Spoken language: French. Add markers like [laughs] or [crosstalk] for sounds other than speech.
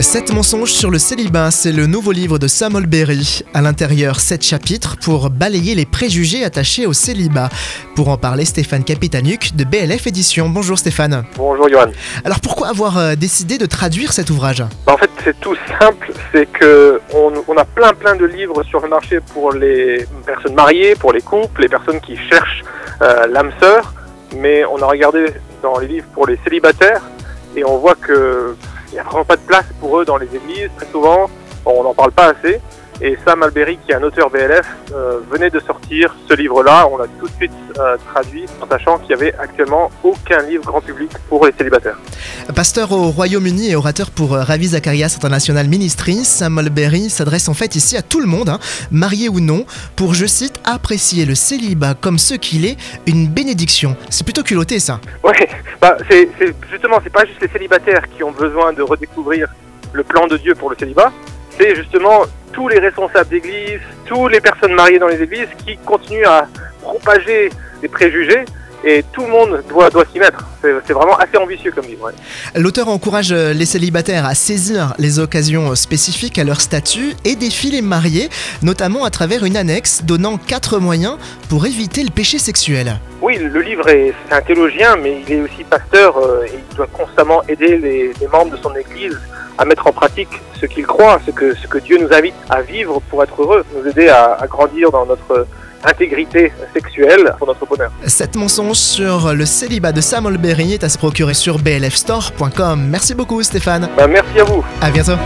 Sept mensonges sur le célibat, c'est le nouveau livre de Sam Olberry. À l'intérieur, sept chapitres pour balayer les préjugés attachés au célibat. Pour en parler, Stéphane Capitanuc de BLF Édition. Bonjour Stéphane. Bonjour Johan. Alors pourquoi avoir euh, décidé de traduire cet ouvrage? Bah, En fait, c'est tout simple, c'est que on, on a plein plein de livres sur le marché pour les personnes mariées, pour les couples, les personnes qui cherchent euh, l'âme sœur, mais on a regardé dans les livres pour les célibataires et on voit que il n'y a vraiment pas de place pour eux dans les églises. Très souvent, on n'en parle pas assez. Et Sam Alberry, qui est un auteur BLF, euh, venait de sortir ce livre-là. On l'a tout de suite euh, traduit en sachant qu'il n'y avait actuellement aucun livre grand public pour les célibataires. Pasteur au Royaume-Uni et orateur pour euh, Ravi Zacharias International Ministry, Sam Olberry s'adresse en fait ici à tout le monde, hein, marié ou non, pour, je cite, apprécier le célibat comme ce qu'il est, une bénédiction. C'est plutôt culotté ça. Ouais, [laughs] bah, c'est c'est- justement, c'est pas juste les célibataires qui ont besoin de redécouvrir le plan de Dieu pour le célibat, c'est justement tous les responsables d'église, toutes les personnes mariées dans les églises qui continuent à propager des préjugés et tout le monde doit, doit s'y mettre. C'est vraiment assez ambitieux comme livre. ouais. L'auteur encourage euh, les célibataires à saisir les occasions spécifiques à leur statut et défie les mariés, notamment à travers une annexe donnant quatre moyens pour éviter le péché sexuel. Oui, le livre est un théologien, mais il est aussi pasteur euh, et il doit constamment aider les, les membres de son église à mettre en pratique ce qu'il croit, ce que, ce que Dieu nous invite à vivre pour être heureux, nous aider à, à grandir dans notre intégrité sexuelle pour notre bonheur. Cette mensonge sur le célibat de Sam Olberry est à se procurer sur blfstore.com. Merci beaucoup Stéphane. Ben, merci à vous. À bientôt.